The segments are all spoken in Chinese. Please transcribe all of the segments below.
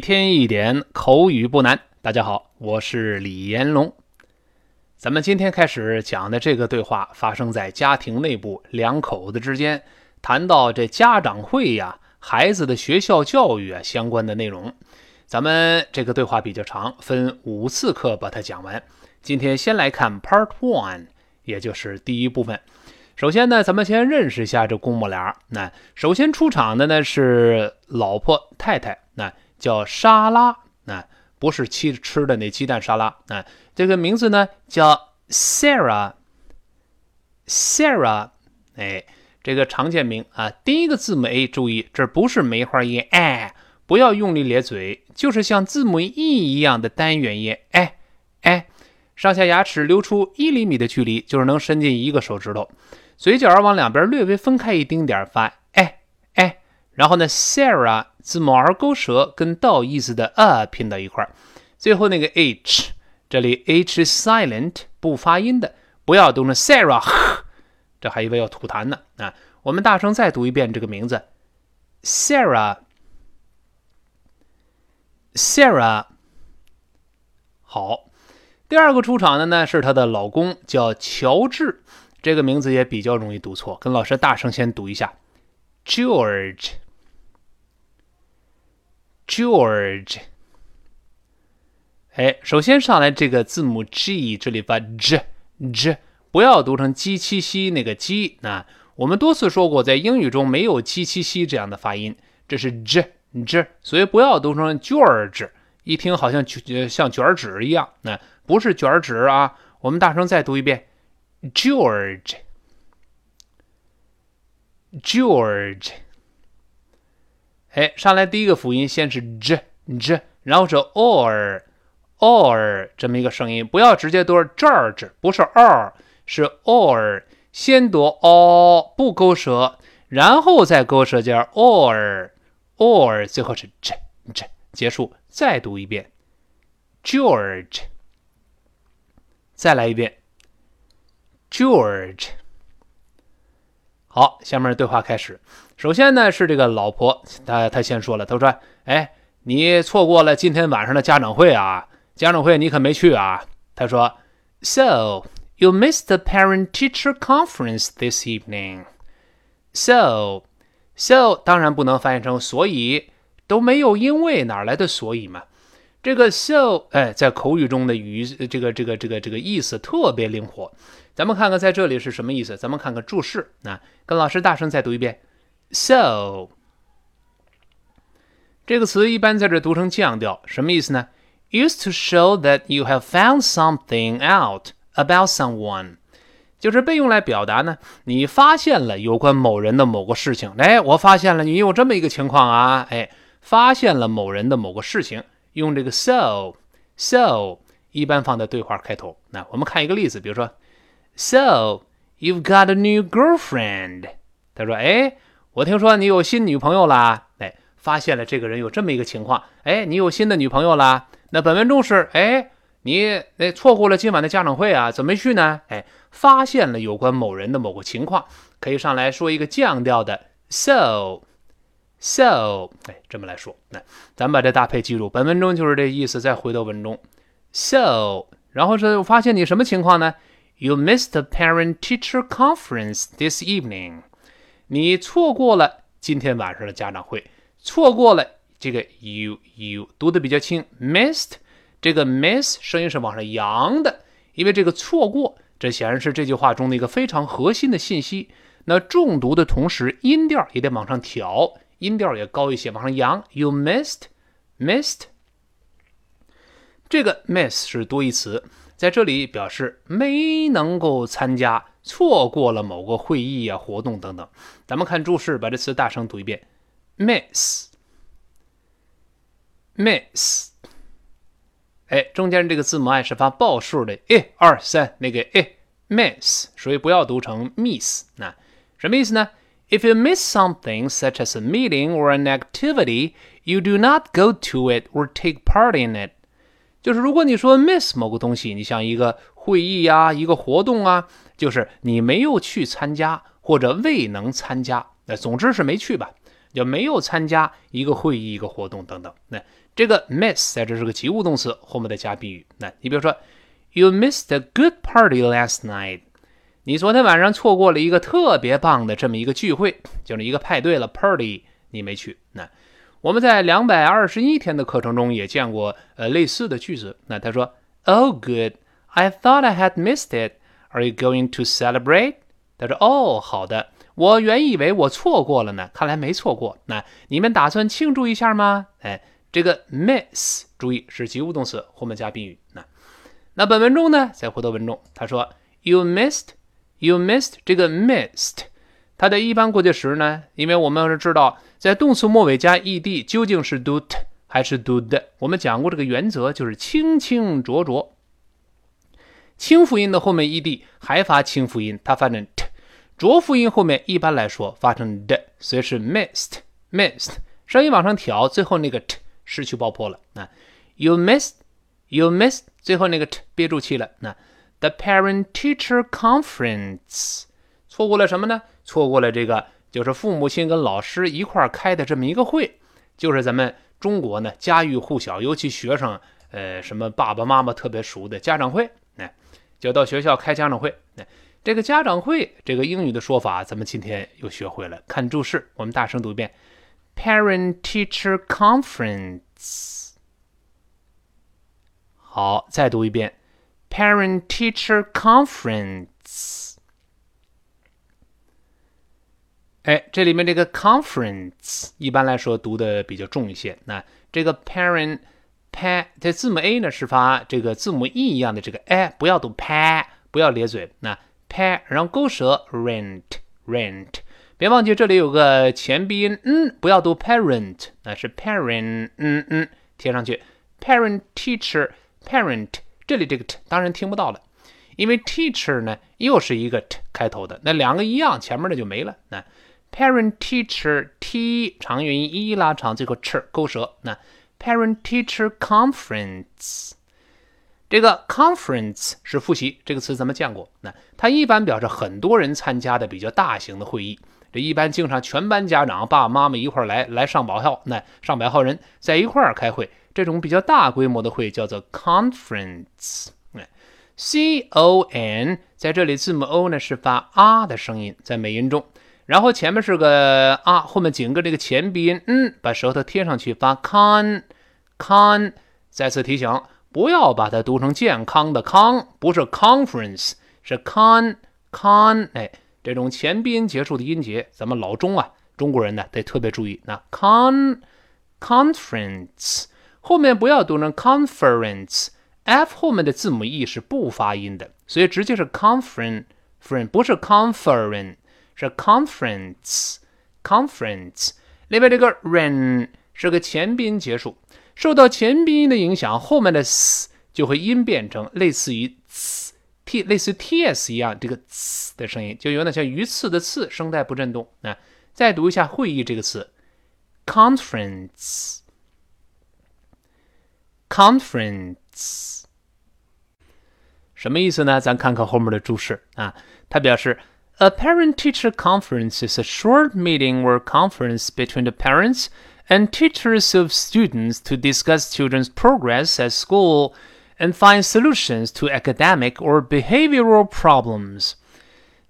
一天一点口语不难。大家好，我是李延龙。咱们今天开始讲的这个对话发生在家庭内部，两口子之间谈到这家长会呀、孩子的学校教育啊相关的内容。咱们这个对话比较长，分五次课把它讲完。今天先来看 Part One，也就是第一部分。首先呢，咱们先认识一下这公母俩。那首先出场的呢是老婆太太，那叫沙拉，啊不是吃吃的那鸡蛋沙拉。啊这个名字呢叫 Sarah，Sarah，哎，这个常见名啊。第一个字母 A，注意这不是梅花音，哎，不要用力咧嘴，就是像字母 E 一样的单元音，哎哎，上下牙齿留出一厘米的距离，就是能伸进一个手指头。嘴角往两边略微分开一丁点儿发，哎哎，然后呢，Sarah 字母 R 勾舌跟倒意思的 a 拼到一块儿，最后那个 H，这里 H is silent 不发音的，不要读成 Sarah，这还以为要吐痰呢啊！我们大声再读一遍这个名字，Sarah，Sarah，好，第二个出场的呢是她的老公叫乔治。这个名字也比较容易读错，跟老师大声先读一下，George George，。哎，首先上来这个字母 G，这里发 J J，不要读成 G 七西那个 G。那我们多次说过，在英语中没有 G 七西这样的发音，这是 J J，所以不要读成 George，一听好像像卷纸一样，那不是卷纸啊。我们大声再读一遍。George, George，哎，上来第一个辅音先是 j j，然后是 or or 这么一个声音，不要直接读 George，不是 r，是 or，先读 o 不勾舌，然后再勾舌尖 or or，最后是 j j 结束，再读一遍 George，再来一遍。George，好，下面对话开始。首先呢是这个老婆，她她先说了，她说：“哎，你错过了今天晚上的家长会啊，家长会你可没去啊。”她说：“So you missed the parent-teacher conference this evening. So, so 当然不能翻译成所以，都没有因为哪来的所以嘛。这个 so，哎，在口语中的语这个这个这个这个意思特别灵活。咱们看看在这里是什么意思？咱们看看注释啊，跟老师大声再读一遍。So 这个词一般在这读成降调，什么意思呢？Used to show that you have found something out about someone，就是被用来表达呢，你发现了有关某人的某个事情。哎，我发现了你有这么一个情况啊，哎，发现了某人的某个事情，用这个 so，so 一般放在对话开头。那我们看一个例子，比如说。So you've got a new girlfriend？他说：“哎，我听说你有新女朋友啦。哎，发现了这个人有这么一个情况。哎，你有新的女朋友啦？那本文中是：哎，你哎错过了今晚的家长会啊？怎么没去呢？哎，发现了有关某人的某个情况，可以上来说一个降调的 so，so，哎，这么来说。那咱们把这搭配记住，本文中就是这意思。再回到文中，so，然后是发现你什么情况呢？” You missed the parent-teacher conference this evening。你错过了今天晚上的家长会，错过了这个 you you 读的比较轻，missed 这个 miss 声音是往上扬的，因为这个错过，这显然是这句话中的一个非常核心的信息。那重读的同时，音调也得往上调，音调也高一些，往上扬。You missed missed 这个 miss 是多义词。在这里表示没能够参加，错过了某个会议啊、活动等等。咱们看注释，把这词大声读一遍：miss，miss。哎，中间这个字母 i 是发报数的，一、二、三，那个哎，miss，所以不要读成 miss。那什么意思呢？If you miss something such as a meeting or an activity, you do not go to it or take part in it. 就是如果你说 miss 某个东西，你像一个会议呀、一个活动啊，就是你没有去参加或者未能参加，那总之是没去吧。就没有参加一个会议、一个活动等等。那这个 miss 在这是个及物动词，后面再加宾语。那你比如说，You missed a good party last night。你昨天晚上错过了一个特别棒的这么一个聚会，就是一个派对了，party 你没去。那我们在两百二十一天的课程中也见过呃类似的句子。那他说，Oh good, I thought I had missed it. Are you going to celebrate？他说，哦，好的，我原以为我错过了呢，看来没错过。那你们打算庆祝一下吗？哎，这个 miss 注意是及物动词，后面加宾语。那那本文中呢，在回到文中，他说，You missed。You missed 这个 missed，它的一般过去时呢？因为我们是知道，在动词末尾加 ed 究竟是 do t 还是 do d 我们讲过这个原则，就是清清浊浊。清辅音的后面 ed 还发清辅音，它发成 t；浊辅音后面一般来说发成 d，所以是 missed，missed。声音往上挑，最后那个 t 失去爆破了。那 you missed，you missed，最后那个 t 憋住气了。那 The parent-teacher conference，错过了什么呢？错过了这个，就是父母亲跟老师一块儿开的这么一个会，就是咱们中国呢家喻户晓，尤其学生，呃，什么爸爸妈妈特别熟的家长会，就到学校开家长会。这个家长会，这个英语的说法，咱们今天又学会了。看注释，我们大声读一遍：parent-teacher conference。好，再读一遍。Parent-teacher conference，哎，这里面这个 conference 一般来说读的比较重一些。那这个 parent 拍这字母 a 呢是发这个字母 e 一样的这个 a，不要读 p，不要咧嘴。那 p 然后勾舌，rent，rent，别忘记这里有个前鼻音，嗯，不要读 parent，那是 parent，嗯嗯，贴上去，parent-teacher，parent。这里这个 t 当然听不到了，因为 teacher 呢又是一个 t 开头的，那两个一样，前面的就没了。那 parent teacher t 长元音一拉长，最后 ch 勾舌。那 parent teacher conference 这个 conference 是复习这个词，咱们见过。那它一般表示很多人参加的比较大型的会议，这一般经常全班家长爸爸妈妈一块来，来上百号，那上百号人在一块儿开会。这种比较大规模的会叫做 conference，哎，c o n 在这里字母 o 呢是发啊的声音，在美音中，然后前面是个啊，后面紧跟这个前鼻音，嗯，把舌头贴上去发 con con。再次提醒，不要把它读成健康的康，不是 conference，是 con con。哎，这种前鼻音结束的音节，咱们老中啊，中国人呢得特别注意。那 con conference。后面不要读成 conference，f 后面的字母 e 是不发音的，所以直接是 conference，不是 conference，是 conference，conference。另外这个 ren 是个前鼻音结束，受到前鼻音的影响，后面的 s 就会音变成类似于 t，类似 ts 一样这个 s 的声音，就有点像鱼刺的刺，声带不振动。啊，再读一下会议这个词，conference。Conference 什么意思呢？咱看看后面的注释啊。它表示 ，A parent-teacher conference is a short meeting or conference between the parents and teachers of students to discuss children's progress at school and find solutions to academic or behavioral problems。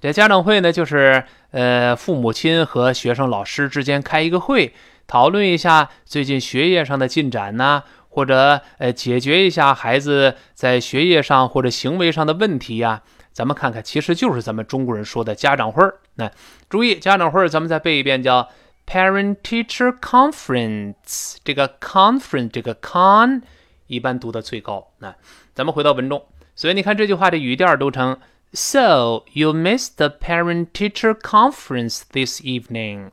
这家长会呢，就是呃，父母亲和学生、老师之间开一个会，讨论一下最近学业上的进展呐。或者呃，解决一下孩子在学业上或者行为上的问题呀？ 咱们看看，其实就是咱们中国人说的家长会儿。那注意，家长会儿，咱们再背一遍，叫 parent-teacher conference。这个 conference，这个 con 一般读的最高。那咱们回到文中，所以你看这句话的语调都成 So you miss the parent-teacher conference this evening。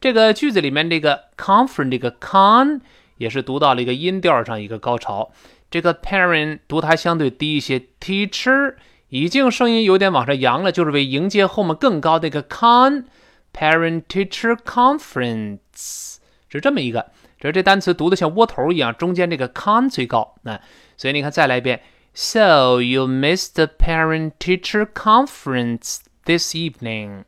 这个句子里面这个 conference，这个 con。也是读到了一个音调上一个高潮，这个 parent 读它相对低一些，teacher 已经声音有点往上扬了，就是为迎接后面更高的一个 con parent teacher conference 是这么一个，只是这单词读的像窝头一样，中间这个 con 最高，那所以你看再来一遍，so you missed the parent teacher conference this evening。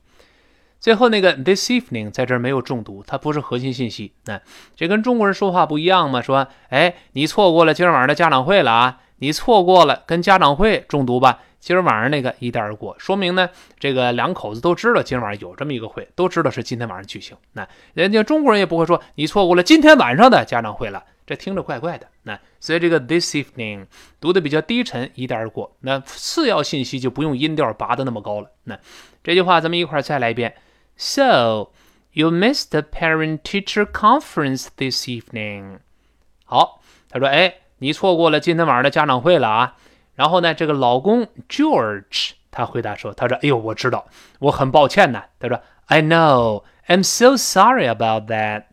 最后那个 this evening 在这儿没有重读，它不是核心信息。那这跟中国人说话不一样嘛？说，哎，你错过了今儿晚上的家长会了啊，你错过了跟家长会重读吧。今儿晚上那个一带而过，说明呢，这个两口子都知道今儿晚上有这么一个会，都知道是今天晚上举行。那人家中国人也不会说你错过了今天晚上的家长会了，这听着怪怪的。那所以这个 this evening 读的比较低沉，一带而过。那次要信息就不用音调拔得那么高了。那这句话咱们一块再来一遍。So you missed the parent-teacher conference this evening。好，他说，哎，你错过了今天晚上的家长会了啊。然后呢，这个老公 George 他回答说：“他说，哎呦，我知道，我很抱歉呢。”他说：“I know, I'm so sorry about that。”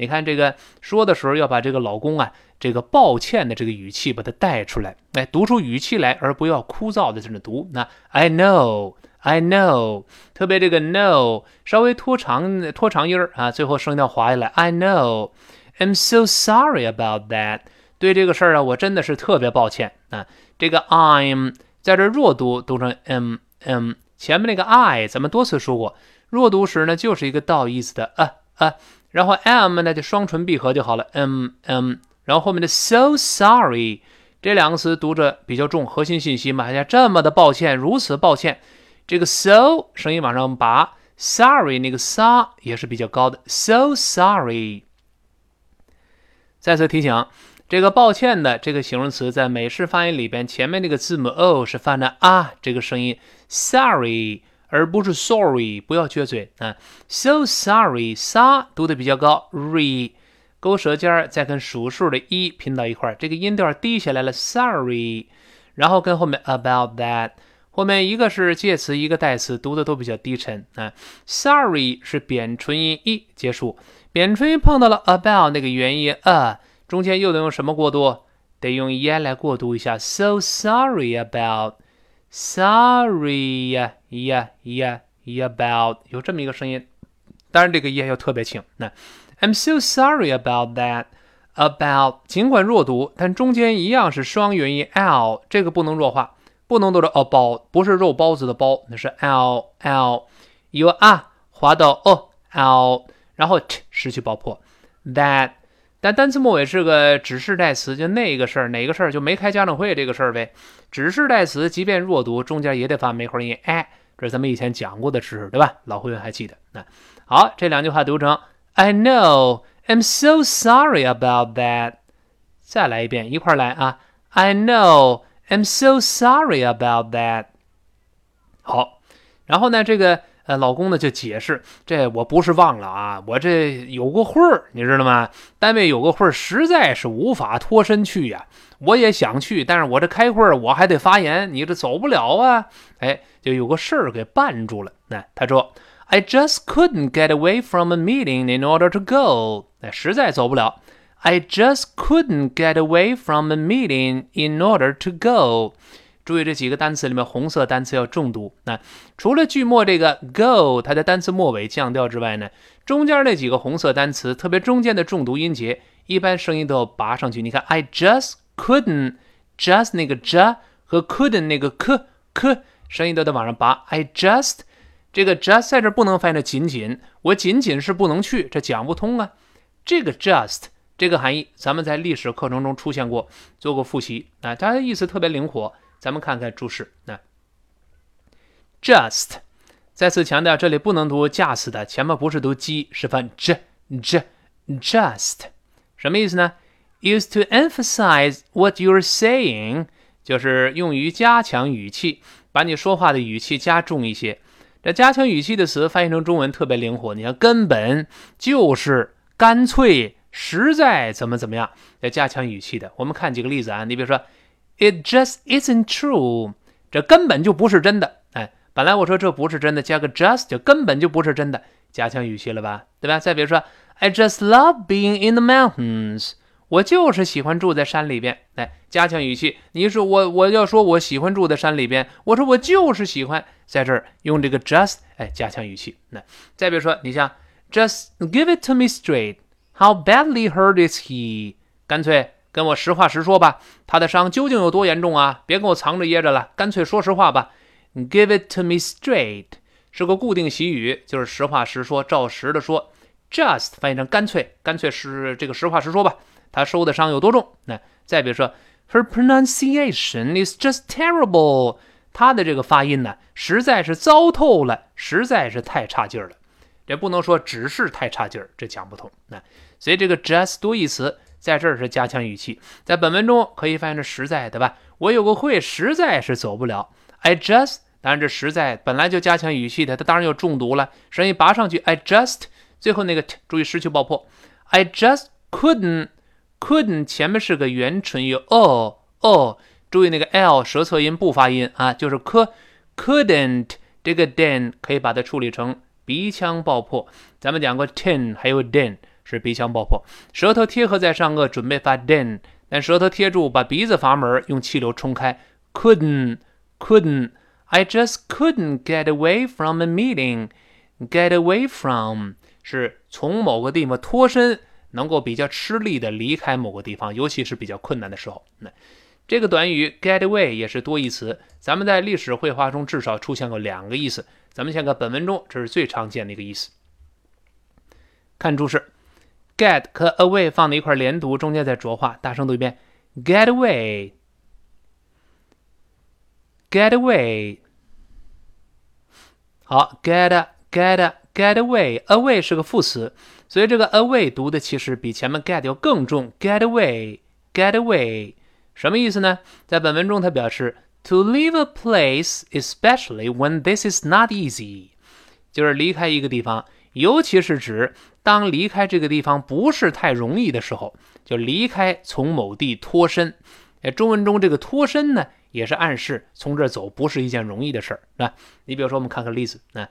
你看这个说的时候要把这个老公啊，这个抱歉的这个语气把它带出来，哎，读出语气来，而不要枯燥的在那读。那 I know, I know，特别这个 know 稍微拖长拖长音儿啊，最后声调滑下来。I know, I'm so sorry about that。对这个事儿啊，我真的是特别抱歉啊。这个 I'm 在这弱读读成 m m，前面那个 I 咱们多次说过，弱读时呢就是一个倒意思的啊啊，然后 m 呢就双唇闭合就好了 m m，然后后面的 so sorry 这两个词读着比较重，核心信息嘛，哎呀这么的抱歉，如此抱歉，这个 so 声音往上拔，sorry 那个 sa 也是比较高的，so sorry。再次提醒。这个抱歉的这个形容词在美式发音里边，前面那个字母 o 是发的啊这个声音，sorry 而不是 sorry，不要撅嘴啊。So sorry，sa 读的比较高，re 勾舌尖儿再跟数数的一拼到一块儿，这个音调低下来了，sorry，然后跟后面 about that，后面一个是介词，一个代词，读的都比较低沉啊。Sorry 是扁唇音一结束，扁唇音碰到了 about 那个元音 a。中间又得用什么过渡？得用 e 来过渡一下。So sorry about sorry 呀呀呀呀 about 有这么一个声音，当然这个 e 要特别轻。那 I'm so sorry about that about 尽管弱读，但中间一样是双元音 l，这个不能弱化，不能读成 about，不是肉包子的包，那是 l l 由啊滑到 o l，然后 t 失去爆破 that。但单词末尾是个指示代词，就那个事儿，哪个事儿就没开家长会这个事儿呗。指示代词即便弱读，中间也得发梅花音。哎，这是咱们以前讲过的知识，对吧？老会员还记得。那好，这两句话读成：I know, I'm so sorry about that。再来一遍，一块儿来啊！I know, I'm so sorry about that。好，然后呢，这个。呃，老公呢就解释，这我不是忘了啊，我这有个会儿，你知道吗？单位有个会儿，实在是无法脱身去呀。我也想去，但是我这开会儿我还得发言，你这走不了啊。哎，就有个事儿给绊住了。那他说，I just couldn't get away from a meeting in order to go。哎，实在走不了。I just couldn't get away from a meeting in order to go。注意这几个单词里面，红色单词要重读。那除了句末这个 go，它的单词末尾降调之外呢，中间那几个红色单词，特别中间的重读音节，一般声音都要拔上去。你看，I just couldn't，just 那个 j 和 couldn't 那个 k k 声音都得往上拔。I just 这个 just 在这不能翻译成仅仅，我仅仅是不能去，这讲不通啊。这个 just 这个含义，咱们在历史课程中出现过，做过复习啊，它的意思特别灵活。咱们看看注释，那 just 再次强调，这里不能读驾驶的，前面不是读 g，是翻 j j just 什么意思呢？Use to emphasize what you're saying，就是用于加强语气，把你说话的语气加重一些。这加强语气的词翻译成中文特别灵活，你看根本就是干脆实在怎么怎么样，要加强语气的。我们看几个例子啊，你比如说。It just isn't true，这根本就不是真的。哎，本来我说这不是真的，加个 just 就根本就不是真的，加强语气了吧？对吧？再比如说，I just love being in the mountains，我就是喜欢住在山里边。来，加强语气，你说我我要说我喜欢住在山里边，我说我就是喜欢在这儿用这个 just，哎，加强语气。那再比如说，你像 Just give it to me straight，how badly hurt is he？干脆。跟我实话实说吧，他的伤究竟有多严重啊？别跟我藏着掖着了，干脆说实话吧。Give it to me straight，是个固定习语，就是实话实说，照实的说。Just 翻译成干脆，干脆是这个实话实说吧。他受的伤有多重？那再比如说，Her pronunciation is just terrible。他的这个发音呢，实在是糟透了，实在是太差劲儿了。这不能说只是太差劲儿，这讲不通。那所以这个 just 多义词在这儿是加强语气，在本文中可以翻译成实在，对吧？我有个会，实在是走不了。I just，当然这实在本来就加强语气的，它当然有重读了，声音拔上去。I just，最后那个注意失去爆破。I just couldn't，couldn't 前面是个元唇音哦哦。注意那个 l 舌侧音不发音啊，就是 c couldn't 这个 den 可以把它处理成鼻腔爆破。咱们讲过 ten 还有 den 是鼻腔爆破，舌头贴合在上颚准备发 den，但舌头贴住把鼻子阀门用气流冲开。couldn't couldn't I just couldn't get away from a meeting. Get away from 是从某个地方脱身，能够比较吃力的离开某个地方，尤其是比较困难的时候。那。这个短语 get away 也是多义词，咱们在历史绘画中至少出现过两个意思。咱们先看本文中，这是最常见的一个意思。看注释 ，get 和 away 放在一块连读，中间再浊化，大声读一遍：get away，get away。好，get get get away，away 是个副词，所以这个 away 读的其实比前面 get 要更重。get away，get away。什么意思呢？在本文中，他表示 to leave a place, especially when this is not easy，就是离开一个地方， 尤其是指当离开这个地方不是太容易的时候，就离开，从某地脱身。哎，中文中这个脱身呢，也是暗示从这儿走不是一件容易的事儿，是吧？你比如说，我们看看例子啊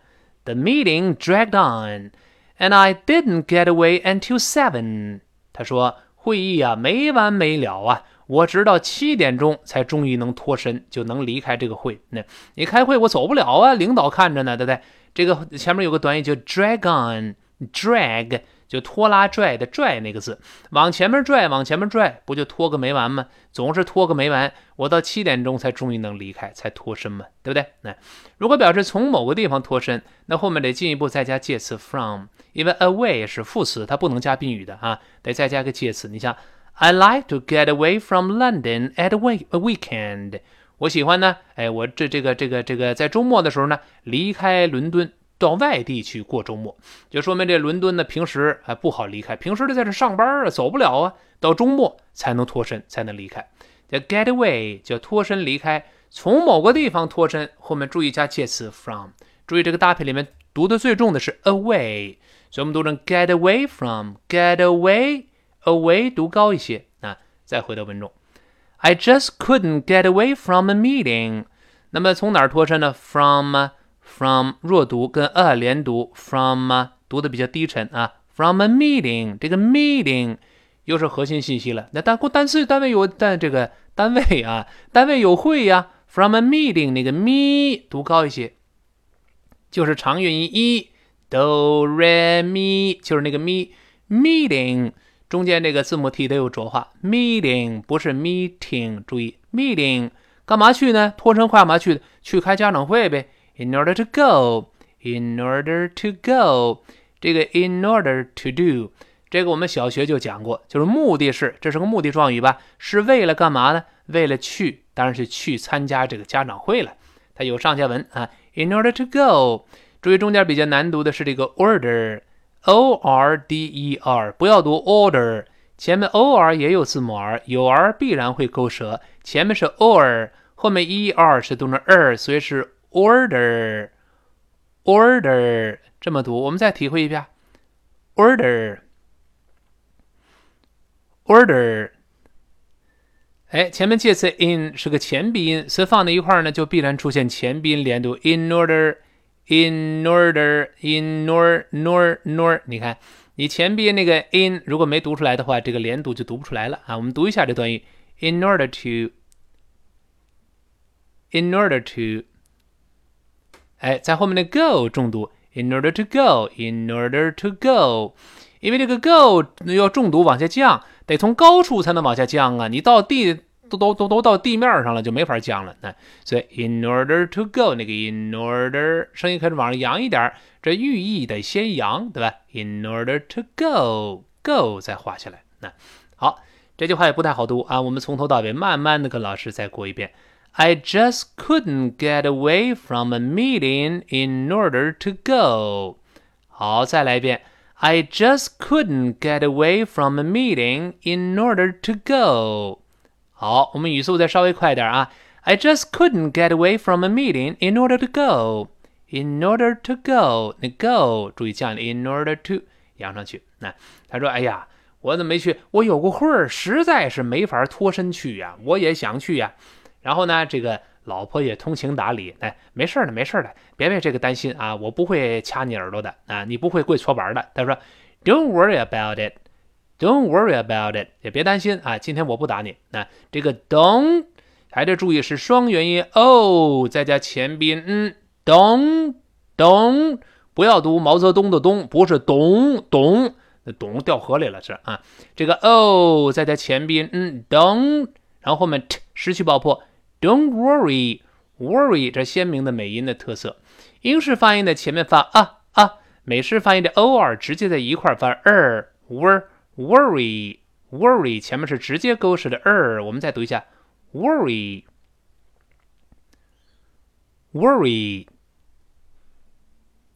，The meeting dragged on, and I didn't get away until seven。他说会议啊没完没了啊。我直到七点钟才终于能脱身，就能离开这个会。那你开会我走不了啊，领导看着呢，对不对？这个前面有个短语叫 drag on，drag 就拖拉拽的拽那个字，往前面拽，往前面拽，不就拖个没完吗？总是拖个没完。我到七点钟才终于能离开，才脱身嘛，对不对？那如果表示从某个地方脱身，那后面得进一步再加介词 from，因为 away 是副词，它不能加宾语的啊，得再加个介词。你像。I like to get away from London at a week a weekend。我喜欢呢，哎，我这这个这个这个在周末的时候呢，离开伦敦到外地去过周末，就说明这伦敦呢平时还不好离开，平时就在这上班啊，走不了啊，到周末才能脱身，才能离开。叫 get away，叫脱身离开，从某个地方脱身，后面注意加介词 from。注意这个搭配里面读的最重的是 away，所以我们读成 get away from，get away。away 读高一些啊，再回到文中，I just couldn't get away from a meeting。那么从哪儿脱身呢？From from 弱读跟 a 连读，from 读的比较低沉啊。From a meeting，这个 meeting 又是核心信息了。那单单词单位有但这个单位啊，单位有会呀。From a meeting，那个 me 读高一些，就是长元音 e do re mi，就是那个 me meeting。中间这个字母 t 得有浊化，meeting 不是 meeting，注意 meeting 干嘛去呢？脱身干嘛去的？去开家长会呗。In order to go，in order to go，这个 in order to do，这个我们小学就讲过，就是目的是，这是个目的状语吧？是为了干嘛呢？为了去，当然是去参加这个家长会了。它有上下文啊。In order to go，注意中间比较难读的是这个 order。O r d e r，不要读 order，前面 o r 也有字母 r，有 r 必然会勾舌，前面是 or，后面 e r 是读成 er，所以是 order，order 这么读。我们再体会一遍，order，order，哎，前面介词 in 是个前鼻音，所以放在一块儿呢，就必然出现前鼻音连读，in order。In order, in nor nor nor，你看，你前边那个 in 如果没读出来的话，这个连读就读不出来了啊。我们读一下这段语：In order to, in order to，哎，在后面的 go 重读：In order to go, in order to go，因为这个 go 要重读往下降，得从高处才能往下降啊。你到地都都都都到地面上了，就没法降了。那所以 in order to go 那个 in order 声音开始往上扬一点，这寓意得先扬，对吧？in order to go go 再画下来。那好，这句话也不太好读啊，我们从头到尾慢慢的跟老师再过一遍。I just couldn't get away from a meeting in order to go。好，再来一遍。I just couldn't get away from a meeting in order to go。好，我们语速再稍微快点啊。I just couldn't get away from a meeting in order to go. In order to go，那 go 注意降 in order to 扬上去。那他说：“哎呀，我怎么没去？我有个会儿，实在是没法脱身去呀。我也想去呀。然后呢，这个。”老婆也通情达理，哎，没事的，没事的，别为这个担心啊，我不会掐你耳朵的啊，你不会跪搓板的。他说，Don't worry about it.” Don't worry about it，也别担心啊，今天我不打你。那这个 don't 还得注意是双元音 o，再加前宾，嗯，don't don't，不要读毛泽东的东，不是咚咚，那咚掉河里了是啊，这个 o 再加前宾，嗯，don't，然后后面 t 失去爆破。Don't worry, worry 这鲜明的美音的特色。英式发音的前面发啊啊，美式发音的 o r 直接在一块发 er wor worry worry 前面是直接勾式的 er。我们再读一下 worry worry。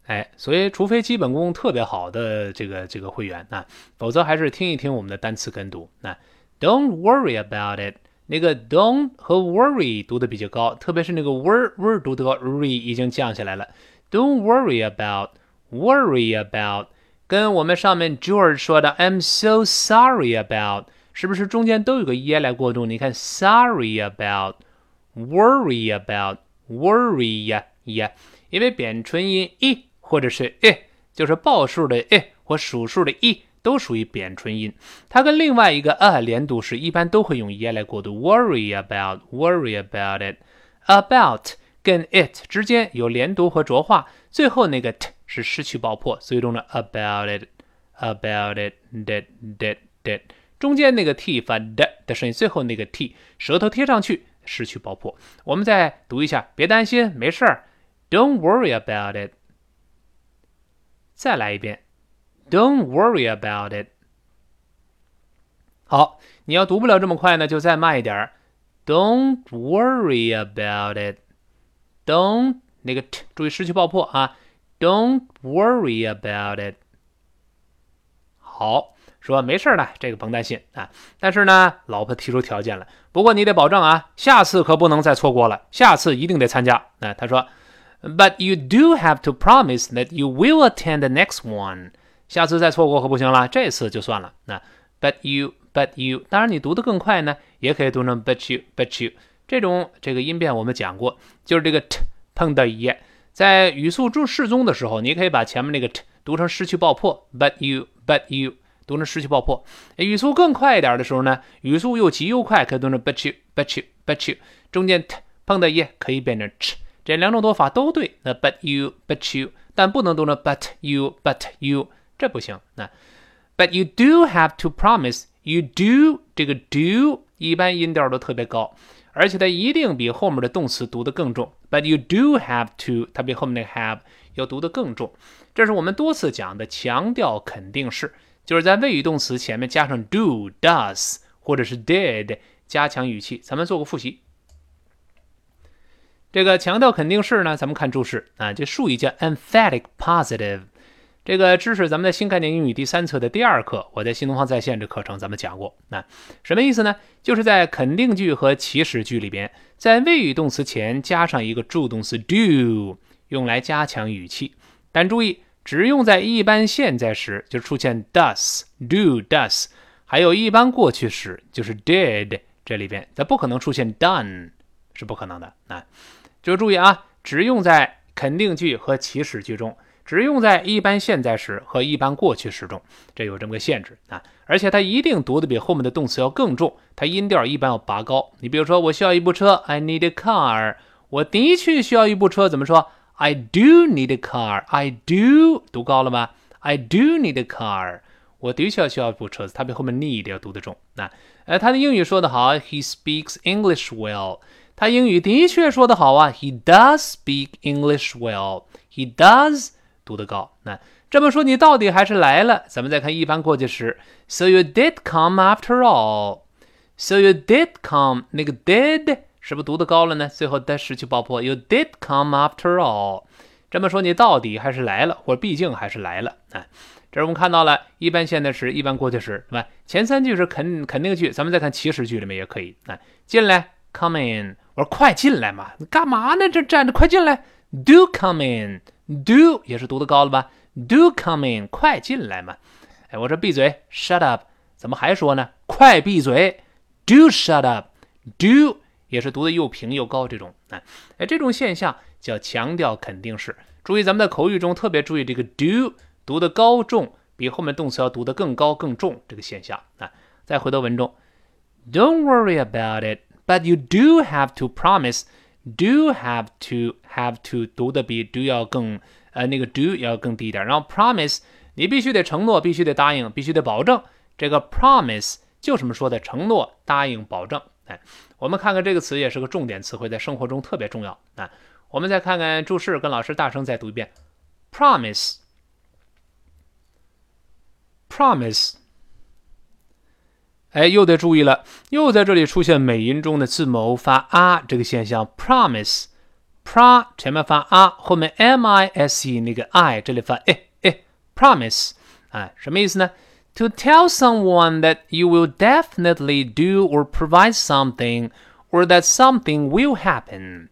哎，所以除非基本功特别好的这个这个会员啊，否则还是听一听我们的单词跟读。那 Don't worry about it。那个 don't 和 worry 读的比较高，特别是那个 wor wor 读的高，re 已经降下来了。Don't worry about worry about， 跟我们上面 George 说的 I'm so sorry about，是不是中间都有个 e 来过渡？你看 sorry about，worry about，worry 呀呀，因为扁唇音 e 或者是 e，就是报数的 e 或数数的 e。都属于扁唇音，它跟另外一个 a 连读时，一般都会用 e 来过渡。Worry about, worry about it. About 跟 it 之间有连读和浊化，最后那个 t 是失去爆破，所以用了 about it, about it, that, that, that。中间那个 t 发的的声音，最后那个 t 舌头贴上去，失去爆破。我们再读一下，别担心，没事儿，Don't worry about it。再来一遍。Don't worry about it。好，你要读不了这么快呢，就再慢一点儿。Don't worry about it。Don't 那个 t 注意失去爆破啊。 Don't worry about it。好，说没事的，这个甭担心啊。但是呢，老婆提出条件了，不过你得保证啊，下次可不能再错过了，下次一定得参加。那他说，But you do have to promise that you will attend the next one。下次再错过可不行了，这次就算了。那 but you but you，当然你读得更快呢，也可以读成 but you but you。这种这个音变我们讲过，就是这个 t 碰到 e，在语速中适中的时候，你可以把前面那个 t 读成失去爆破，but you but you 读成失去爆破。语速更快一点的时候呢，语速又急又快，可以读成 but you but you but you。中间 t 碰到 e 可以变成 ch，这两种读法都对。那 but you but you，但不能读成 but you but you。这不行，那，but you do have to promise you do 这个 do 一般音调都特别高，而且它一定比后面的动词读得更重。but you do have to 它比后面那个 have 要读得更重。这是我们多次讲的强调肯定式，就是在谓语动词前面加上 do does 或者是 did 加强语气。咱们做个复习。这个强调肯定式呢，咱们看注释啊，这术语叫 emphatic positive。这个知识，咱们在新概念英语第三册的第二课，我在新东方在线这课程咱们讲过。那什么意思呢？就是在肯定句和祈使句里边，在谓语动词前加上一个助动词 do，用来加强语气。但注意，只用在一般现在时就出现 does do does，还有一般过去时就是 did，这里边它不可能出现 done，是不可能的。啊，就注意啊，只用在肯定句和祈使句中。只用在一般现在时和一般过去时中，这有这么个限制啊！而且它一定读的比后面的动词要更重，它音调一般要拔高。你比如说，我需要一部车，I need a car。我的确需要一部车，怎么说？I do need a car。I do 读高了吗？I do need a car。我的确需要一部车子，它比后面 need 要读得重。那呃，他的英语说得好，He speaks English well。他英语的确说得好啊，He does speak English well。He does 读得高。那这么说，你到底还是来了。咱们再看一般过去时，So you did come after all。So you did come，那个 did 是不是读得高了呢？最后的失去爆破。You did come after all。这么说，你到底还是来了，或者毕竟还是来了。啊，这我们看到了一般现在时、一般过去时，对吧？前三句是肯肯定句，咱们再看祈使句里面也可以。啊，进来，come in。我说快进来嘛，你干嘛呢？这站着，快进来。Do come in Do 也是读的高了吧？Do come in，快进来嘛！哎，我说闭嘴，shut up，怎么还说呢？快闭嘴，do shut up，do 也是读的又平又高这种。啊，哎，这种现象叫强调肯定式。注意咱们的口语中特别注意这个 do 读的高重，比后面动词要读的更高更重这个现象。啊，再回到文中，Don't worry about it，but you do have to promise。Do have to have to 读的比 do 要更。呃，那个 do 要更低一点，然后 promise 你必须得承诺，必须得答应，必须得保证。这个 promise 就什么说的？承诺、答应、保证。哎，我们看看这个词也是个重点词汇，在生活中特别重要。啊，我们再看看注释，跟老师大声再读一遍：promise，promise。哎，又得注意了，又在这里出现美音中的字母发啊这个现象，promise。pra 前面发啊，后面 m i s e 那个 i 这里发诶诶，promise 啊，什么意思呢？To tell someone that you will definitely do or provide something, or that something will happen，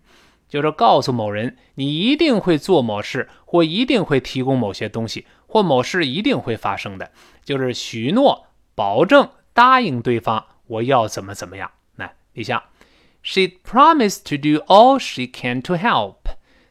就是告诉某人你一定会做某事，或一定会提供某些东西，或某事一定会发生的，就是许诺、保证、答应对方我要怎么怎么样。来，你想。She promised to do all she can to help。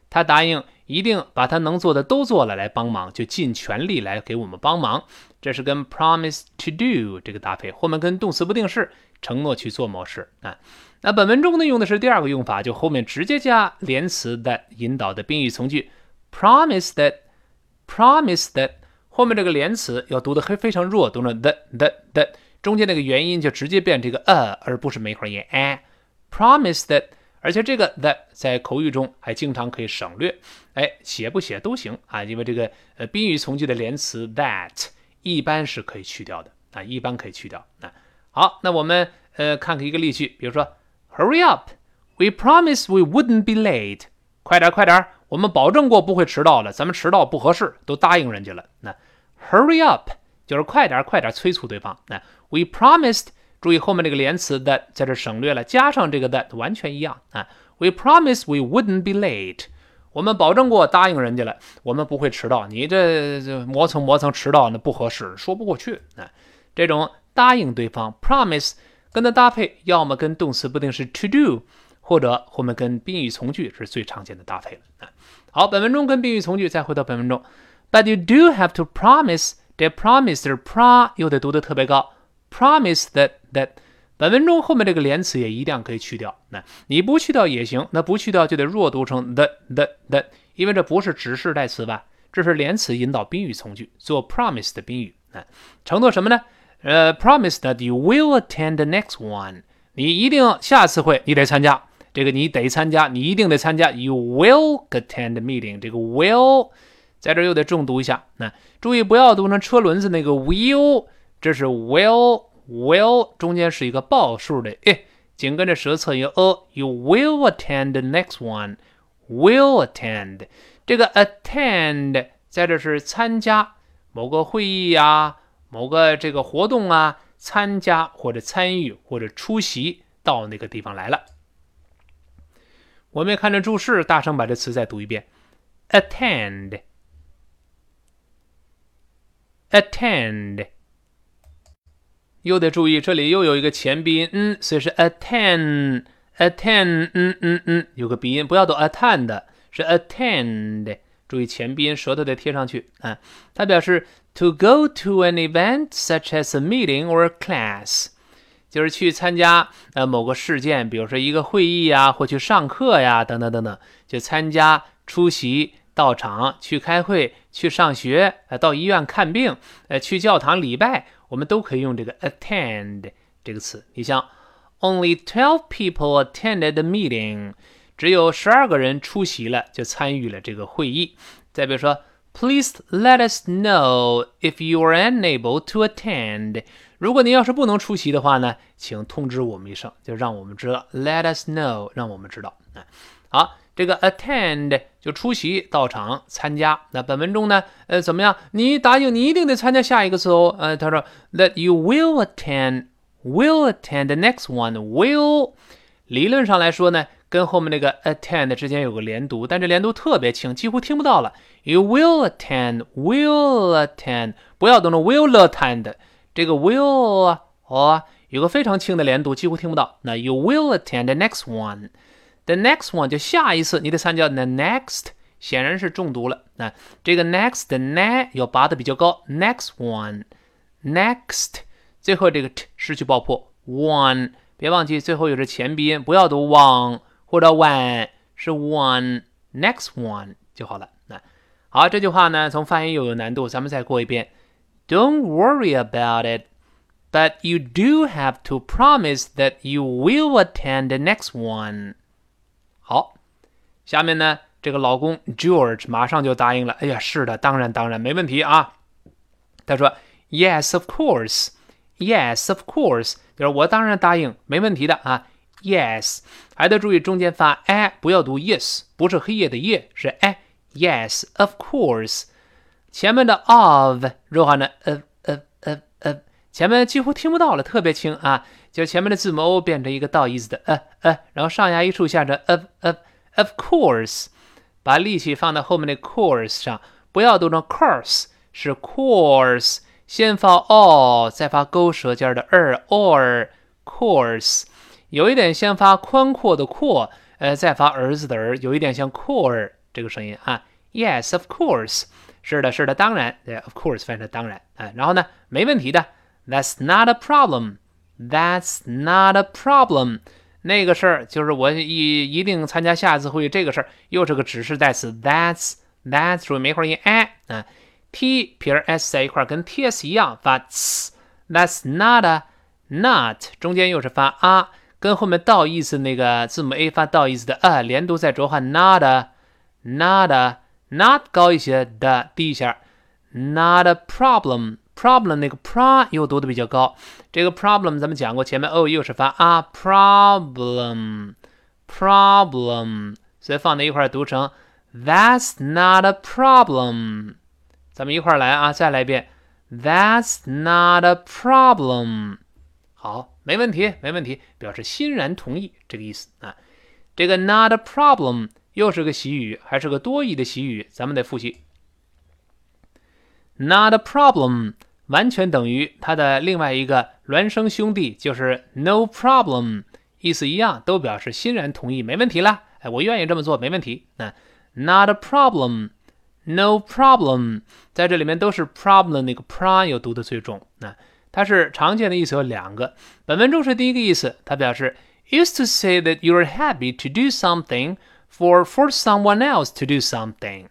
她答应一定把她能做的都做了来帮忙，就尽全力来给我们帮忙。这是跟 promise to do 这个搭配，后面跟动词不定式，承诺去做某事啊。那本文中呢用的是第二个用法，就后面直接加连词 that 引导的宾语从句，promise that，promise that 后面这个连词要读的还非常弱，读成 the the the 中间那个元音就直接变这个 a，而不是梅花音 a。Promise that，而且这个 that 在口语中还经常可以省略，哎，写不写都行啊，因为这个呃宾语从句的连词 that 一般是可以去掉的啊，一般可以去掉啊。好，那我们呃看看一个例句，比如说 Hurry up，we promise we wouldn't be late。快点快点，我们保证过不会迟到了，咱们迟到不合适，都答应人家了。那 Hurry up 就是快点快点，催促对方。那 We promised。注意后面这个连词 that 在这省略了，加上这个 that 完全一样啊。We promise we wouldn't be late。我们保证过，答应人家了，我们不会迟到。你这磨蹭磨蹭迟到，那不合适，说不过去啊。这种答应对方 promise 跟它搭配，要么跟动词不定式 to do，或者后面跟宾语从句是最常见的搭配了啊。好，本文中跟宾语从句，再回到本文中，But you do have to promise。The promise 是 pro 又得读得特别高。Promise that that，本文中后面这个连词也一定可以去掉。那你不去掉也行，那不去掉就得弱读成 the the the，因为这不是指示代词吧？这是连词引导宾语从句，做 promise 的宾语。啊，承诺什么呢？呃，promise that you will attend the next one，你一定下次会你得参加，这个你得参加，你一定得参加。You will attend the meeting，这个 will 在这又得重读一下。那注意不要读成车轮子那个 will。这是 will will 中间是一个报数的 i，紧跟着舌侧一个 a，you will attend the next one。will attend 这个 attend 在这是参加某个会议呀，某个这个活动啊，参加或者参与或者出席到那个地方来了。我们也看着注释，大声把这词再读一遍：attend，attend。又得注意，这里又有一个前鼻音，嗯，所以是 attend，attend，嗯嗯嗯，有个鼻音，不要读 attend，是 attend。注意前鼻音，舌头得贴上去啊。它表示 to go to an event such as a meeting or class，就是去参加呃某个事件，比如说一个会议呀，或去上课呀，等等等等，就参加、出席、到场、去开会、去上学、呃到医院看病、呃去教堂礼拜。我们都可以用这个 attend 这个词。你像，Only twelve people attended the meeting，只有十二个人出席了，就参与了这个会议。再比如说，Please let us know if you are unable to attend。如果您要是不能出席的话呢，请通知我们一声，就让我们知道。Let us know，让我们知道。啊，好，这个 attend 就出席、到场、参加。那本文中呢，呃，怎么样？你答应，你一定得参加下一个词哦。呃，他说，that you will attend，will attend the next one，will。理论上来说呢，跟后面那个 attend 之间有个连读，但这连读特别轻，几乎听不到了。You will attend，will attend，不要动成 will attend。这个 will 啊，哦，有个非常轻的连读，几乎听不到。那 you will attend the next one one，the next one 就下一次，你得参加 the next，显然是重读了。那这个 next 的 ne 要拔的比较高，next one，next，最后这个 t 失去爆破，one，别忘记最后有着前鼻音，不要读 one 或者 one，是 one，next one 就好了。那好，这句话呢，从发音又有难度，咱们再过一遍。Don't worry about it, but you do have to promise that you will attend the next one. 好，下面呢，这个老公 George 马上就答应了。哎呀，是的，当然，当然，没问题啊。他说：“Yes, of course. Yes, of course。”就是我当然答应，没问题的啊。Yes，还得注意中间发 a，不要读 yes，不是黑夜的夜，是 a。Yes, of course。前面的 of 如何呢？呃呃呃呃，前面几乎听不到了，特别轻啊！就前面的字母 o 变成一个倒意思的呃呃，然后上牙一竖，下着 of of of course，把力气放到后面的 course 上，不要读成 course，是 course，先发 o，再发勾舌尖的 er or course，有一点先发宽阔的阔，呃，再发儿子的儿，有一点像 core 这个声音啊。Yes, of course. 是的，是的，当然，对，of course，翻译成当然，啊，然后呢，没问题的 ，That's not a problem，That's not a problem，那个事儿就是我一一定参加下一次会议，这个事儿又是个指示代词，That's，That's，注意梅花音 a 啊，t 撇 s 在一块儿跟 ts 一样发 ts，That's not a，not 中间又是发啊，跟后面倒意思那个字母 a 发倒意思的啊，连读在浊化，not a，not a。not 高一些的低一下，not a problem。 Problem 那个 pro 又读的比较高，这个 problem 咱们讲过，前面 o 又是发啊，problem，problem，所以放在一块读成 That's not a problem。咱们一块来啊，再来一遍，That's not a problem。好，没问题，没问题，表示欣然同意这个意思啊。这个 not a problem。又是个习语，还是个多义的习语，咱们得复习。Not a problem，完全等于它的另外一个孪生兄弟，就是 no problem，意思一样，都表示欣然同意，没问题啦。哎，我愿意这么做，没问题。那 not a problem，no problem，在这里面都是 problem 那个 pro 又读的最重。那它是常见的意思有两个，本文中是第一个意思，它表示 used to say that you are happy to do something。For for someone else to do something，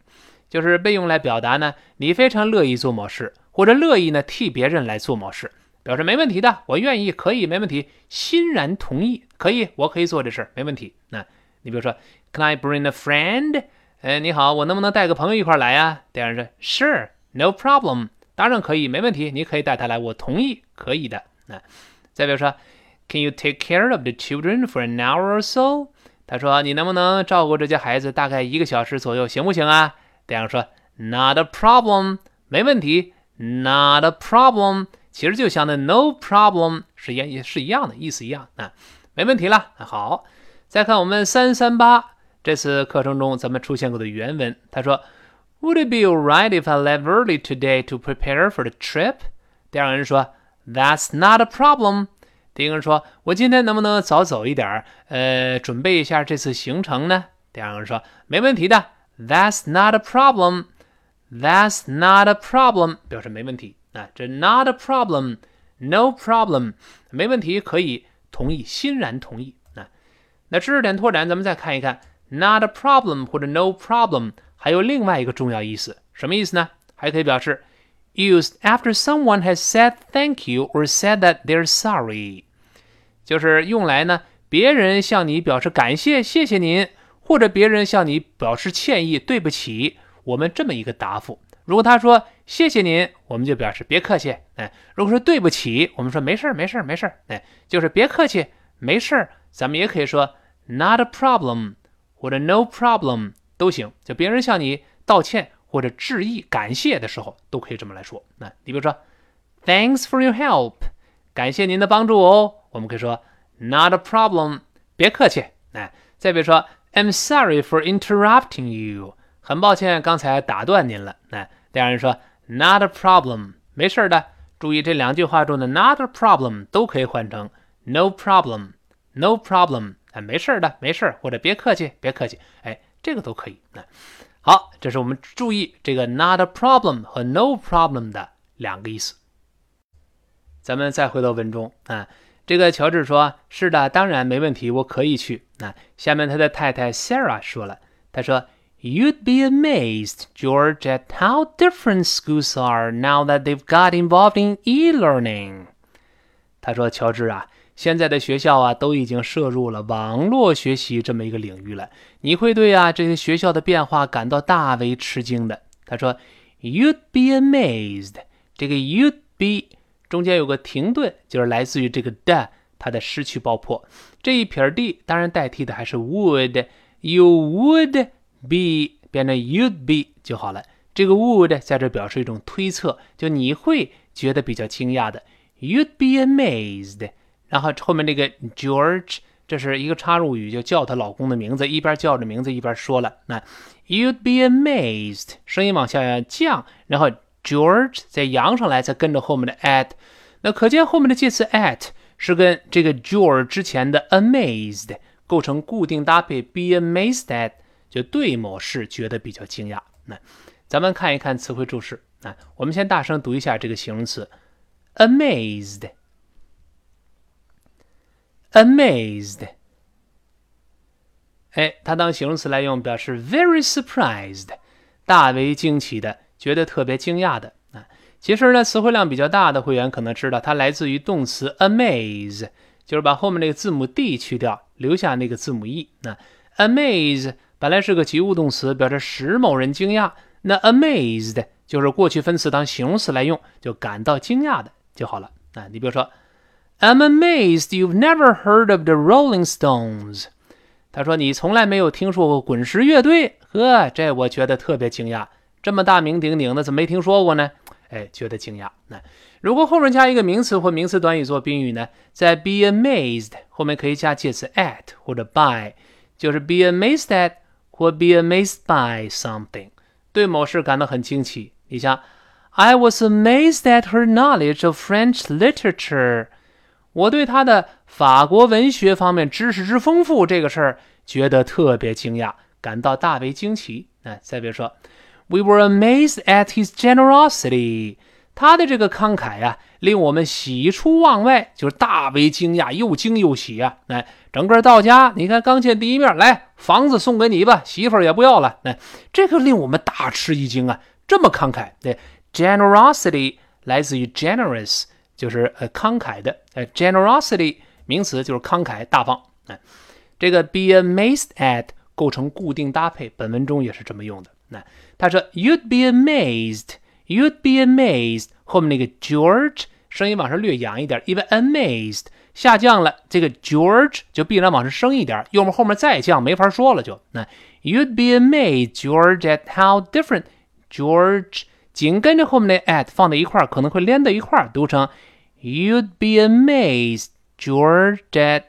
就是被用来表达呢，你非常乐意做某事，或者乐意呢替别人来做某事，表示没问题的，我愿意，可以，没问题，欣然同意，可以，我可以做这事儿，没问题。那你比如说，Can I bring a friend？哎，你好，我能不能带个朋友一块来呀？对方说，Sure，no problem，当然可以，没问题，你可以带他来，我同意，可以的。那再比如说，Can you take care of the children for an hour or so？他说：“你能不能照顾这些孩子大概一个小时左右，行不行啊？”对方说：“Not a problem，没问题。”Not a problem，其实就像那 no problem 是一也是一样的意思一样啊，没问题了。好，再看我们三三八这次课程中咱们出现过的原文。他说：“Would it be alright if I left early today to prepare for the trip？” 第二个人说：“That's not a problem。”第一个人说：“我今天能不能早走一点儿？呃，准备一下这次行程呢？”第二个人说：“没问题的，That's not a problem. That's not a problem，表示没问题。啊，这 not a problem，no problem，没问题，可以同意，欣然同意。啊，那知识点拓展，咱们再看一看，not a problem 或者 no problem 还有另外一个重要意思，什么意思呢？还可以表示 used after someone has said thank you or said that they're sorry。就是用来呢，别人向你表示感谢，谢谢您，或者别人向你表示歉意，对不起，我们这么一个答复。如果他说谢谢您，我们就表示别客气。哎，如果说对不起，我们说没事儿，没事儿，没事儿。哎，就是别客气，没事儿。咱们也可以说 not a problem 或者 no problem 都行。就别人向你道歉或者致意、感谢的时候，都可以这么来说。那你比如说 thanks for your help，感谢您的帮助哦。我们可以说 not a problem，别客气。哎，再比如说 I'm sorry for interrupting you。很抱歉，刚才打断您了。那第二人说，Not a problem，没事的。注意这两句话中的 Not a problem 都可以换成 No problem，No problem，哎，没事的，没事，或者别客气，别客气，哎，这个都可以。那好，这是我们注意这个 Not a problem 和 No problem 的两个意思。咱们再回到文中啊，这个乔治说：“是的，当然没问题，我可以去。”那下面他的太太 Sarah 说了，他说。You'd be amazed, George, at how different schools are now that they've got involved in e-learning. 他说：“乔治啊，现在的学校啊都已经涉入了网络学习这么一个领域了。你会对啊这些学校的变化感到大为吃惊的。”他说：“You'd be amazed。”这个 “you'd be” 中间有个停顿，就是来自于这个的，它的失去爆破。这一撇 d 当然代替的还是 would。You would。Be 变成 you'd be 就好了。这个 would 在这表示一种推测，就你会觉得比较惊讶的。You'd be amazed。然后后面这个 George，这是一个插入语，就叫她老公的名字，一边叫着名字一边说了。那 You'd be amazed，声音往下降，然后 George 再扬上来，再跟着后面的 at。那可见后面的介词 at 是跟这个 George 之前的 amazed 构成固定搭配，be amazed at。就对某事觉得比较惊讶。那咱们看一看词汇注释啊。我们先大声读一下这个形容词：amazed。amazed。哎，它当形容词来用，表示 very surprised，大为惊奇的，觉得特别惊讶的啊。其实呢，词汇量比较大的会员可能知道，它来自于动词 amaze，就是把后面那个字母 d 去掉，留下那个字母 e。那 amaze。本来是个及物动词，表示使某人惊讶。那 amazed 就是过去分词当形容词来用，就感到惊讶的就好了。啊，你比如说，I'm amazed you've never heard of the Rolling Stones。他说你从来没有听说过滚石乐队。呵，这我觉得特别惊讶，这么大名鼎鼎的，怎么没听说过呢？哎，觉得惊讶。那如果后面加一个名词或名词短语做宾语呢，在 be amazed 后面可以加介词 at 或者 by，就是 be amazed at。或 be amazed by something，对某事感到很惊奇。你像，I was amazed at her knowledge of French literature。我对她的法国文学方面知识之丰富这个事儿觉得特别惊讶，感到大为惊奇。那再比如说，We were amazed at his generosity。他的这个慷慨呀，令我们喜出望外，就是大为惊讶，又惊又喜啊。哎，整个到家，你看刚见第一面，来房子送给你吧，媳妇也不要了。哎，这个令我们大吃一惊啊，这么慷慨。对，generosity 来自于 generous，就是呃慷慨的。呃，generosity 名词就是慷慨大方。哎，这个 be amazed at 构成固定搭配，本文中也是这么用的。那他说，you'd be amazed。You'd be amazed，后面那个 George 声音往上略扬一点，因为 amazed 下降了，这个 George 就必然往上升一点，要么后面再降，没法说了就。那 You'd be amazed, George, at how different George 紧跟着后面那 at 放在一块儿，可能会连在一块儿，读成 You'd be amazed, George, at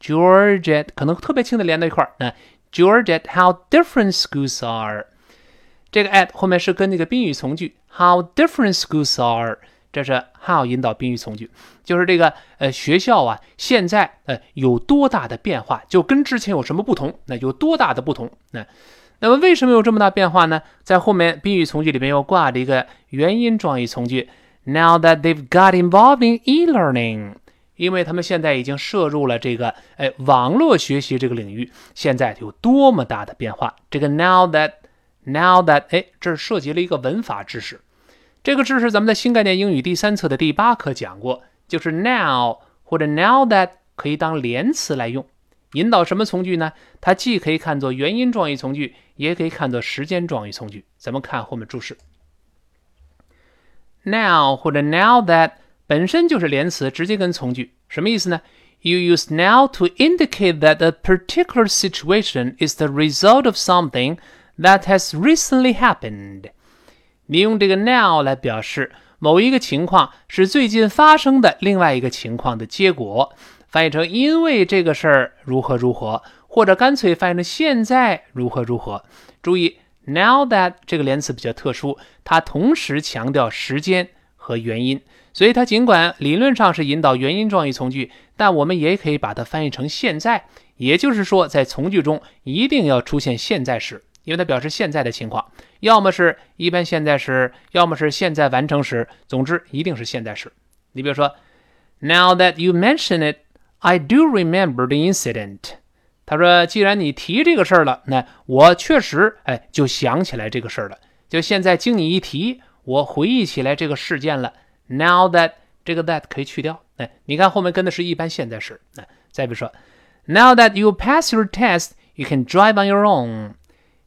George at 可能特别轻的连在一块儿。那 George at how different schools are。这个 at 后面是跟那个宾语从句 how different schools are， 这是 how 引导宾语从句，就是这个呃学校啊现在呃有多大的变化，就跟之前有什么不同？那有多大的不同？那那么为什么有这么大变化呢？在后面宾语从句里面又挂着一个原因状语从句，now that they've got involved in e-learning，因为他们现在已经摄入了这个哎网络学习这个领域，现在有多么大的变化？这个 now that Now that，哎，这涉及了一个文法知识。这个知识咱们在新概念英语第三册的第八课讲过，就是 now 或者 now that 可以当连词来用。引导什么从句呢？它既可以看作原因状语从句，也可以看作时间状语从句。咱们看后面注释。Now 或者 now that 本身就是连词，直接跟从句，什么意思呢？You use now to indicate that a particular situation is the result of something that has recently happened。 你用这个 now 来表示某一个情况是最近发生的另外一个情况的结果。翻译成因为这个事儿如何如何，或者干脆翻译成现在如何如何。注意，now that 这个连词比较特殊，它同时强调时间和原因，所以它尽管理论上是引导原因状语从句，但我们也可以把它翻译成现在。也就是说，在从句中一定要出现现在时，因为它表示现在的情况，要么是一般现在时，要么是现在完成时，总之一定是现在时。你比如说，Now that you mention it。I do remember the incident。他说：“既然你提这个事儿了，那我确实哎就想起来这个事儿了。就现在经你一提，我回忆起来这个事件了。Now that 这个 that 可以去掉。哎，你看后面跟的是一般现在时。哎，再比如说，Now that you pass your test, you can drive on your own。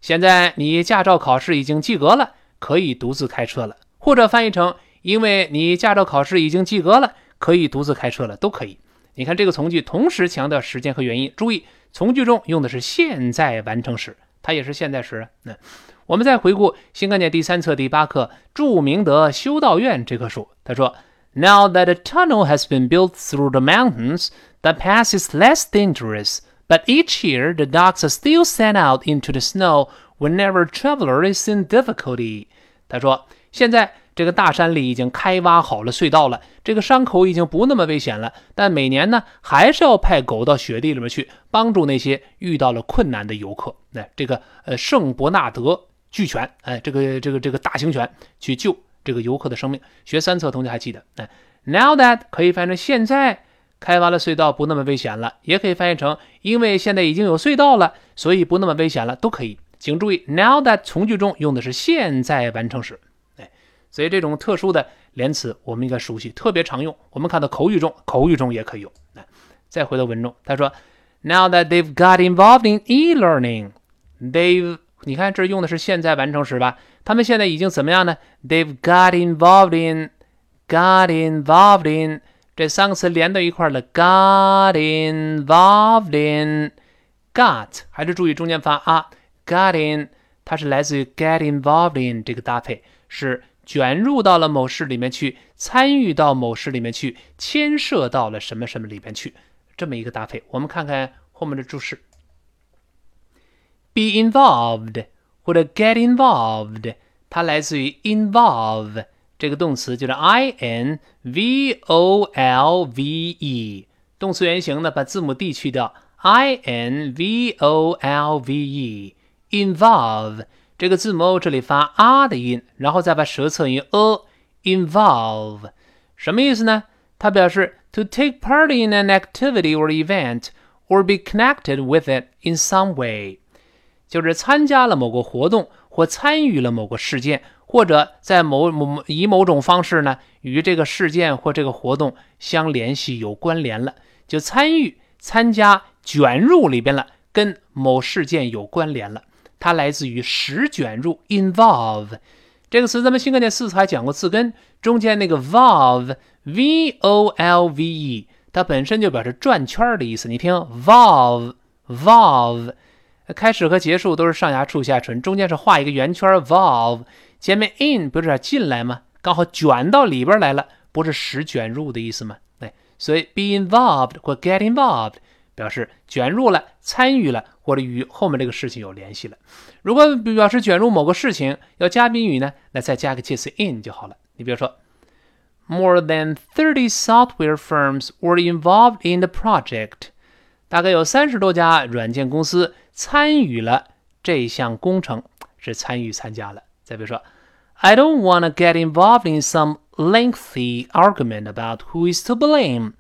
现在你驾照考试已经及格了，可以独自开车了。或者翻译成，因为你驾照考试已经及格了，可以独自开车了，都可以。”你看这个从句同时强调时间和原因，注意从句中用的是现在完成时，它也是现在时。那我们再回顾新概念第三册第八课著名的修道院这棵树，他说：Now that a tunnel has been built through the mountains, the path is less dangerous. But each year, the dogs are still sent out into the snow whenever traveler is in difficulty. 他说，现在。这个大山里已经开挖好了隧道了，这个伤口已经不那么危险了。但每年呢，还是要派狗到雪地里面去帮助那些遇到了困难的游客。哎，这个呃，圣伯纳德巨犬，哎，这个这个这个大型犬去救这个游客的生命。学三册同学还记得？哎，Now that 可以翻成现在开挖了隧道不那么危险了，也可以翻译成因为现在已经有隧道了，所以不那么危险了，都可以。请注意，Now that 从句中用的是现在完成时。哎所以这种特殊的连词我们应该熟悉，特别常用。我们看到口语中，口语中也可以用。来，再回到文中，他说：“Now that they've got involved in e-learning, they've…… 你看这用的是现在完成时吧？他们现在已经怎么样呢？They've got involved in, got involved in 这三个词连到一块了。Got involved in, got 还是注意中间发啊？Got in 它是来自于 get involved in 这个搭配是。卷入到了某事里面去，参与到某事里面去，牵涉到了什么什么里面去，这么一个搭配。我们看看后面的注释：be involved 或者 get involved，它来自于 involve 这个动词，就是 i n v o l v e，动词原形呢，把字母 d 去掉，i n v o l v e，involve。这个字母 o 这里发啊的音，然后再把舌侧音 a involve，什么意思呢？它表示 to take part in an activity or event or be connected with it in some way，就是参加了某个活动或参与了某个事件， 或者在某某以某种方式呢与这个事件或这个活动相联系有关联了，就参与、参加、卷入里边了，跟某事件有关联了。它来自于使卷入 involve 这个词，咱们新概念四次还讲过字根，中间那个 volve v o l v e，它本身就表示转圈的意思。你听 volve volve，开始和结束都是上牙触下唇，中间是画一个圆圈 volve，前面 in 不是进来吗？刚好卷到里边来了，不是使卷入的意思吗？哎，所以 be involved 或 get involved。表示卷入了、参与了，或者与后面这个事情有联系了。如果表示卷入某个事情要加宾语呢，那再加个介词 in 就好了。你比如说，More than thirty software firms were involved in the project。大概有三十多家软件公司参与了这项工程，是参与参加了。再比如说 ，I don't want to get involved in some lengthy argument about who is to blame。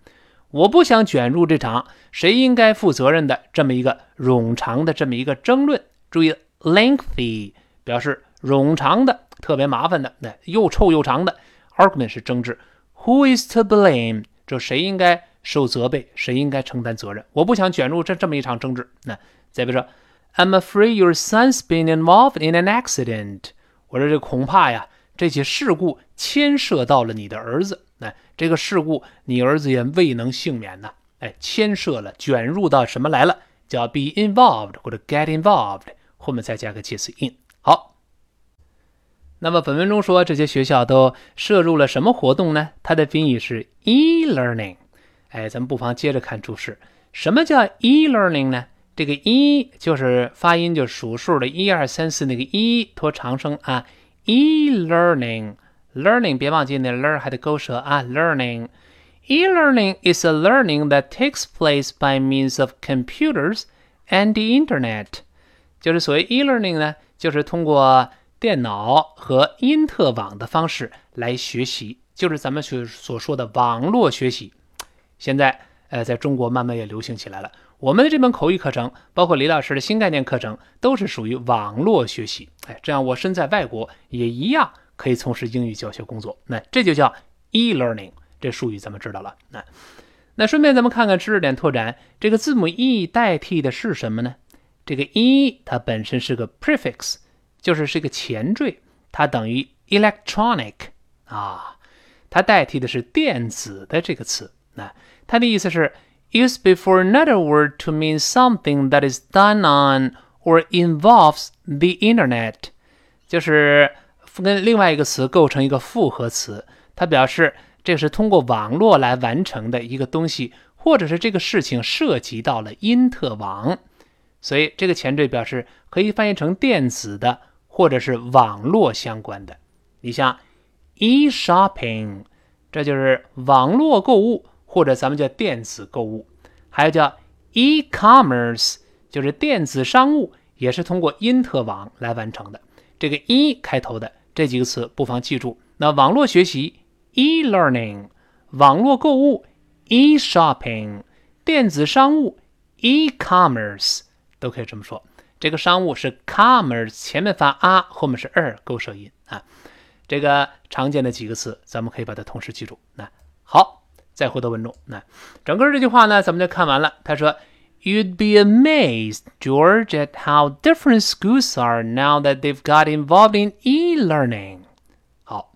我不想卷入这场谁应该负责任的这么一个冗长的这么一个争论。注意，lengthy 表示冗长的、特别麻烦的，那又臭又长的。argument 是争执。Who is to blame？这谁应该 受责备，谁应该承担责任？我不想卷入这这么一场争执。那再比如说，I'm afraid your son's been involved in an accident。 我说这恐怕呀，这起事故牵涉到了你的儿子。那这个事故，你儿子也未能幸免呐。哎，牵涉了，卷入到什么来了？叫 be involved 或者 get involved，后面再加个介词 in。好。那么本文中说这些学校都涉入了什么活动呢？它的宾语是 e-learning。哎，咱们不妨接着看注释。什么叫 e-learning 呢？这个 e 就是发音就数数的一二三四那个 e 拖长声啊。e-learning，learning 别忘记那 learn 还得勾舌啊。learning。E-learning is a learning that takes place by means of computers and the internet。就是所谓 e-learning 呢，就是通过电脑和因特网的方式来学习，就是咱们所所说的网络学习。现在，呃，在中国慢慢也流行起来了。我们的这门口语课程，包括李老师的新概念课程，都是属于网络学习。哎，这样我身在外国也一样可以从事英语教学工作。那这就叫 e-learning，这术语咱们知道了。那那顺便咱们看看知识点拓展，这个字母 e 代替的是什么呢？这个 e 它本身是个 prefix。就是是个前缀，它等于 electronic 啊，它代替的是电子的这个词。那它的意思是 use before another word to mean something that is done on or involves the internet，就是跟另外一个词构成一个复合词，它表示这是通过网络来完成的一个东西，或者是这个事情涉及到了因特网，所以这个前缀表示可以翻译成电子的。或者是网络相关的，你像 e-shopping，这就是网络购物，或者咱们叫电子购物；还有叫 e-commerce，就是电子商务，也是通过因特网来完成的。这个 e 开头的这几个词，不妨记住。那网络学习 e-learning，网络购物 e-shopping，电子商务 e-commerce，都可以这么说。这个商务是 commerce，前面发啊，后面是 er，勾舌音啊。这个常见的几个词，咱们可以把它同时记住。那好，再回到文中。那整个这句话呢，咱们就看完了。他说：“You'd be amazed, George, at how different schools are now that they've got involved in e-learning。”好，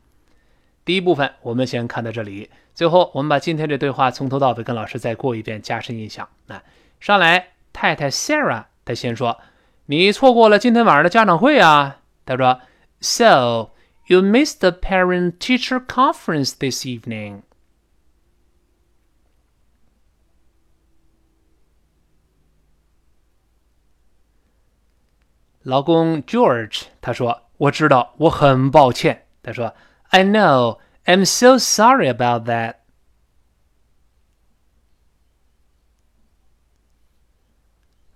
第一部分我们先看到这里。最后，我们把今天这对话从头到尾跟老师再过一遍，加深印象。那上来，太太 Sarah，她先说。你错过了今天晚上的家长会啊！他说：“So you missed the parent-teacher conference this evening。”老公 George 他说：“我知道，我很抱歉。”他说：“I know, I'm so sorry about that。”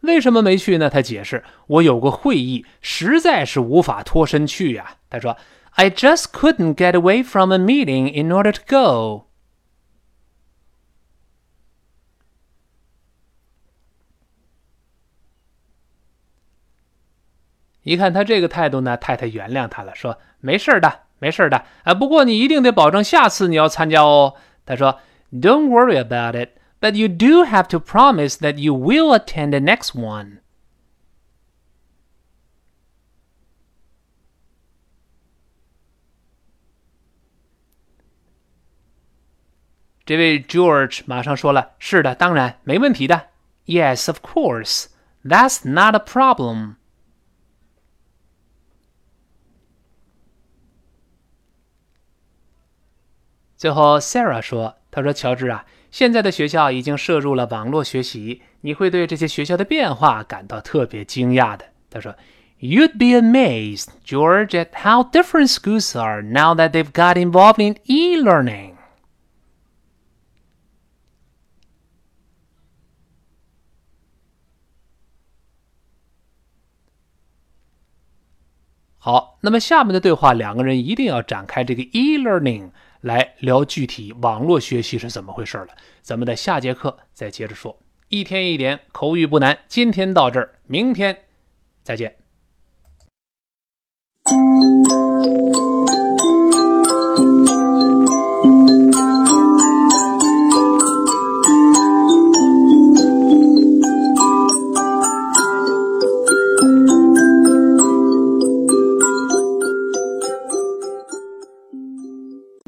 为什么没去呢？他解释：“我有个会议，实在是无法脱身去呀。”他说：“I just couldn't get away from a meeting in order to go。”一看他这个态度呢，太太原谅他了，说：“没事的，没事的。啊，不过你一定得保证下次你要参加哦。”他说：“Don't worry about it。” but you do have to promise that you will attend the next one. 这位 George 马上说了：“是的，当然，没问题的。Yes, of course. That's not a problem.” 最后，Sarah 说：“他说，乔治啊，现在的学校已经摄入了网络学习，你会对这些学校的变化感到特别惊讶的。他说：“You'd be amazed, George, at how different schools are now that they've got involved in e-learning.” 好，那么下面的对话，两个人一定要展开这个 e-learning。 来聊具体网络学习是怎么回事了，咱们在下节课再接着说。一天一点口语不难，今天到这儿，明天再见。